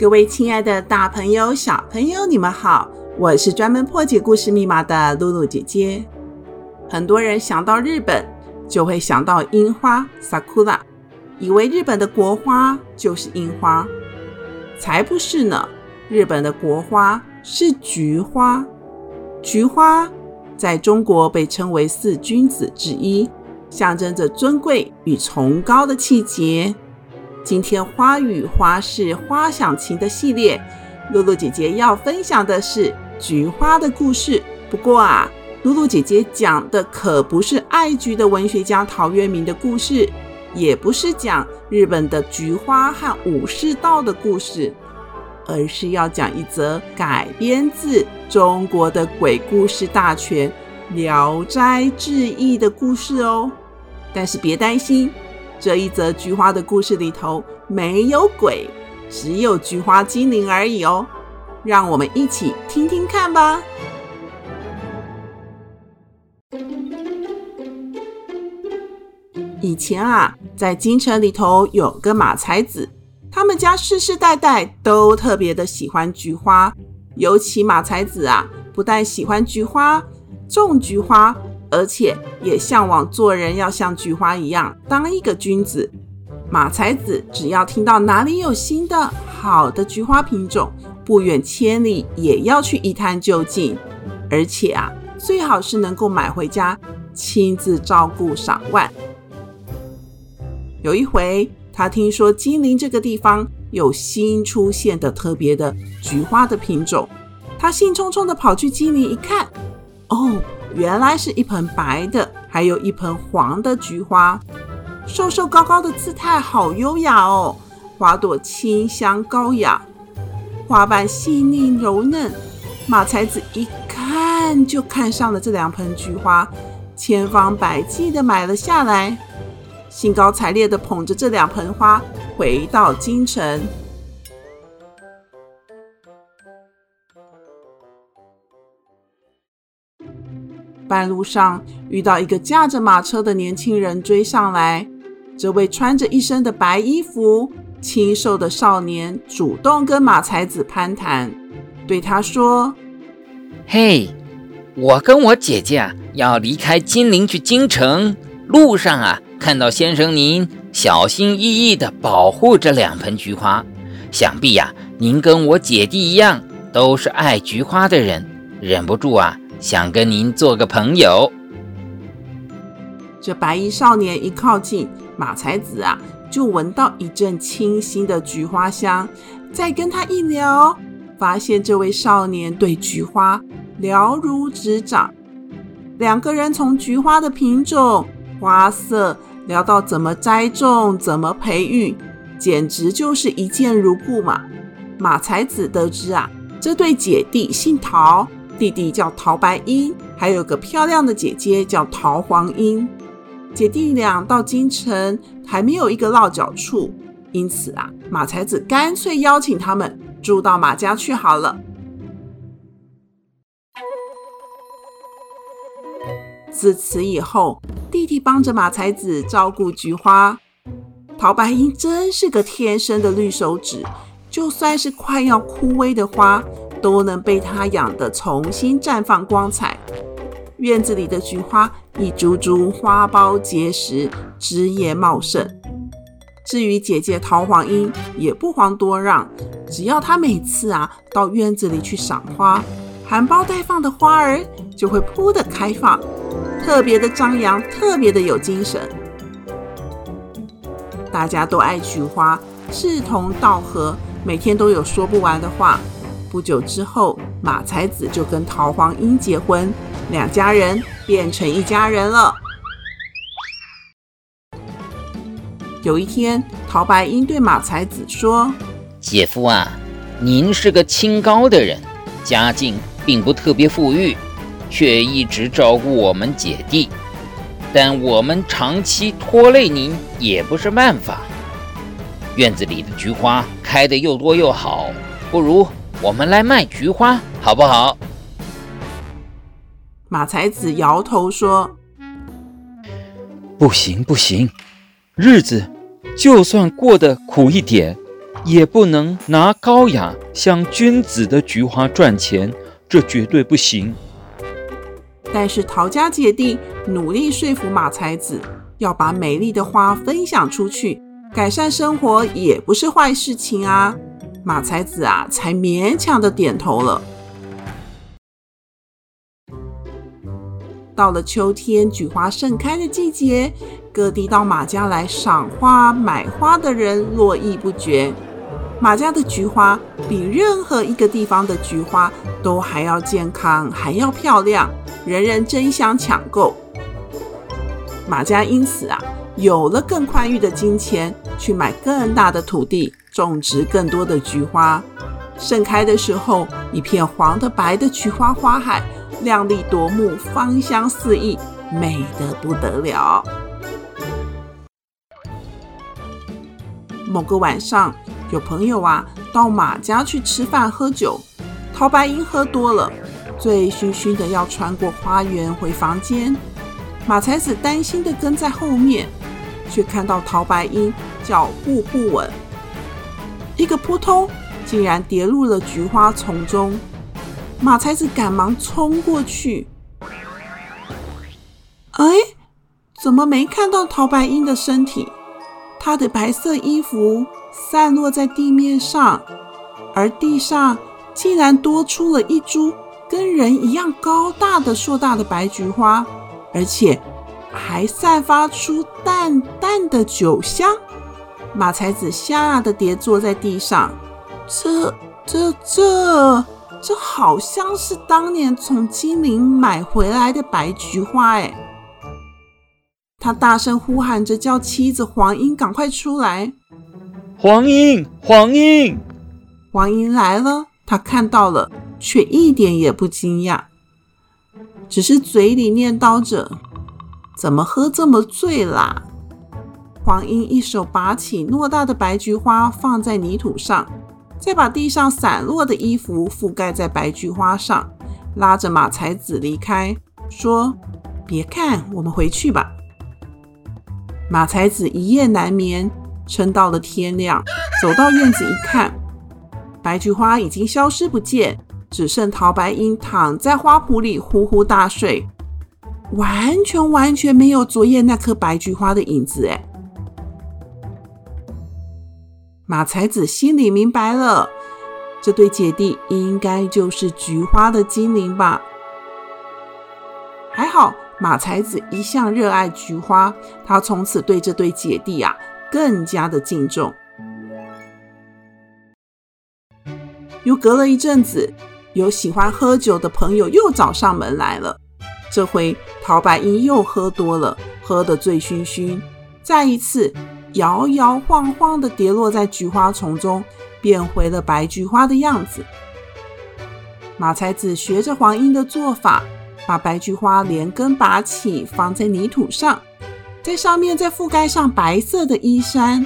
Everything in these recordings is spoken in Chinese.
各位亲爱的大朋友、小朋友，你们好！我是专门破解故事密码的露露姐姐。很多人想到日本，就会想到樱花 （sakura），以为日本的国花就是樱花，才不是呢！日本的国花是菊花。菊花在中国被称为四君子之一，象征着尊贵与崇高的气节。今天花语花事花想情的系列，露露姐姐要分享的是菊花的故事。不过啊，露露姐姐讲的可不是爱菊的文学家陶渊明的故事，也不是讲日本的菊花和武士道的故事，而是要讲一则改编自中国的鬼故事大全《聊斋志异》的故事哦。但是别担心。这一则菊花的故事里头没有鬼，只有菊花精灵而已哦。让我们一起听听看吧。以前啊，在京城里头有个马才子，他们家世世代代都特别的喜欢菊花，尤其马才子啊，不但喜欢菊花，种菊花。而且也向往做人要像菊花一样，当一个君子。马才子只要听到哪里有新的好的菊花品种，不远千里也要去一探究竟。而且啊，最好是能够买回家，亲自照顾赏玩。有一回，他听说金陵这个地方有新出现的特别的菊花的品种，他兴冲冲的跑去金陵一看，哦。原来是一盆白的，还有一盆黄的菊花，瘦瘦高高的姿态好优雅哦。花朵清香高雅，花瓣细腻柔嫩。马才子一看就看上了这两盆菊花，千方百计的买了下来，兴高采烈的捧着这两盆花回到京城。半路上遇到一个驾着马车的年轻人追上来，这位穿着一身的白衣服、清瘦的少年主动跟马才子攀谈，对他说：“嘿，我跟我姐姐啊要离开金陵去京城，路上啊看到先生您小心翼翼地保护着两盆菊花，想必呀您跟我姐弟一样都是爱菊花的人，忍不住啊。”想跟您做个朋友。这白衣少年一靠近，马才子啊，就闻到一阵清新的菊花香。再跟他一聊，发现这位少年对菊花了如指掌。两个人从菊花的品种、花色聊到怎么栽种、怎么培育，简直就是一见如故嘛。马才子得知啊，这对姐弟姓陶。弟弟叫陶白英，还有个漂亮的姐姐叫陶黄英。姐弟俩到京城还没有一个落脚处，因此啊，马才子干脆邀请他们住到马家去好了。自此以后，弟弟帮着马才子照顾菊花。陶白英真是个天生的绿手指，就算是快要枯萎的花。都能被它养得重新绽放光彩。院子里的菊花一株株花苞结实，枝叶茂盛。至于姐姐陶黄英，也不遑多让，只要她每次啊到院子里去赏花，含苞待放的花儿就会扑的开放，特别的张扬，特别的有精神。大家都爱菊花，志同道合，每天都有说不完的话。不久之后，马才子就跟陶黄英结婚，两家人变成一家人了。有一天，陶白英对马才子说：“姐夫啊，您是个清高的人，家境并不特别富裕，却一直照顾我们姐弟。但我们长期拖累您也不是办法。院子里的菊花开得又多又好，不如我们来卖菊花，好不好？马才子摇头说：“不行，不行，日子就算过得苦一点，也不能拿高雅像君子的菊花赚钱，这绝对不行。”但是陶家姐弟努力说服马才子，要把美丽的花分享出去，改善生活也不是坏事情啊。马才子啊，才勉强的点头了。到了秋天，菊花盛开的季节，各地到马家来赏花、买花的人络绎不绝。马家的菊花比任何一个地方的菊花都还要健康，还要漂亮，人人争相抢购。马家因此啊，有了更宽裕的金钱，去买更大的土地，种植更多的菊花。盛开的时候，一片黄的、白的菊花花海。亮丽夺目，芳香四溢，美得不得了。某个晚上，有朋友啊到马家去吃饭喝酒，陶白英喝多了，醉醺醺的要穿过花园回房间。马才子担心的跟在后面，却看到陶白英脚步不稳，一个扑通，竟然跌入了菊花丛中。马才子赶忙冲过去，哎，怎么没看到陶白英的身体？她的白色衣服散落在地面上，而地上竟然多出了一株跟人一样高大的硕大的白菊花，而且还散发出淡淡的酒香。马才子吓得跌坐在地上，这、这、这。这好像是当年从金陵买回来的白菊花哎！他大声呼喊着，叫妻子黄英赶快出来。黄英，黄英，黄英来了。他看到了，却一点也不惊讶，只是嘴里念叨着：“怎么喝这么醉啦？”黄莺一手拔起偌大的白菊花，放在泥土上。再把地上散落的衣服覆盖在白菊花上，拉着马才子离开，说：“别看，我们回去吧。”马才子一夜难眠，撑到了天亮，走到院子一看，白菊花已经消失不见，只剩陶白英躺在花圃里呼呼大睡，完全完全没有昨夜那颗白菊花的影子。哎。马才子心里明白了，这对姐弟应该就是菊花的精灵吧。还好，马才子一向热爱菊花，他从此对这对姐弟啊更加的敬重。又隔了一阵子，有喜欢喝酒的朋友又找上门来了。这回陶白英又喝多了，喝得醉醺醺，再一次。摇摇晃晃地跌落在菊花丛中，变回了白菊花的样子。马才子学着黄英的做法，把白菊花连根拔起，放在泥土上，在上面再覆盖上白色的衣衫。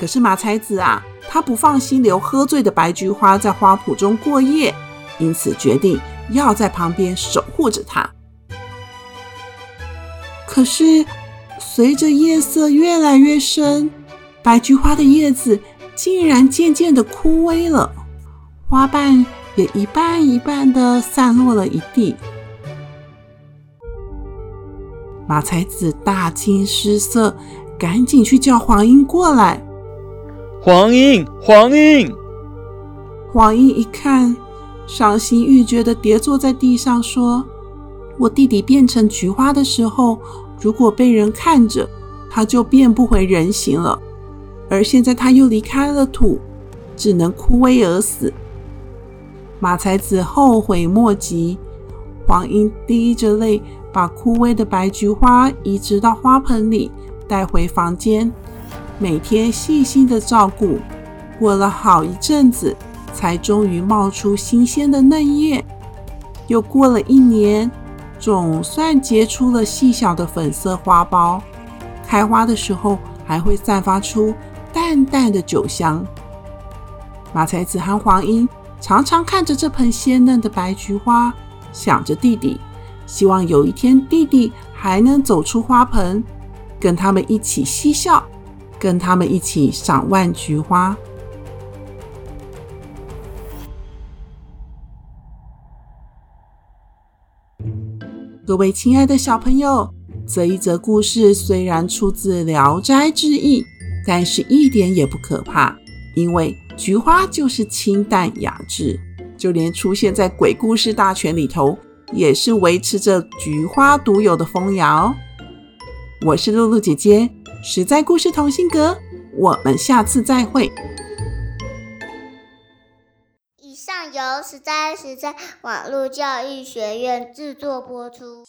可是马才子啊，他不放心留喝醉的白菊花在花圃中过夜，因此决定要在旁边守护着它。可是。随着夜色越来越深，白菊花的叶子竟然渐渐的枯萎了，花瓣也一半一半的散落了一地。马才子大惊失色，赶紧去叫黄莺过来。黄莺，黄莺，黄莺一看，伤心欲绝的跌坐在地上，说：“我弟弟变成菊花的时候。”如果被人看着，他就变不回人形了。而现在他又离开了土，只能枯萎而死。马才子后悔莫及。黄莺滴着泪，把枯萎的白菊花移植到花盆里，带回房间，每天细心的照顾。过了好一阵子，才终于冒出新鲜的嫩叶。又过了一年，总算结出了细小的粉色花苞，开花的时候还会散发出淡淡的酒香。马才子和黄莺常常看着这盆鲜嫩的白菊花，想着弟弟，希望有一天弟弟还能走出花盆，跟他们一起嬉笑，跟他们一起赏玩菊花。各位亲爱的小朋友，这一则故事虽然出自《聊斋志异》，但是一点也不可怕，因为菊花就是清淡雅致，就连出现在鬼故事大全里头，也是维持着菊花独有的风雅哦。我是露露姐姐，实在故事同心阁，我们下次再会。由十三、十三网络教育学院制作播出。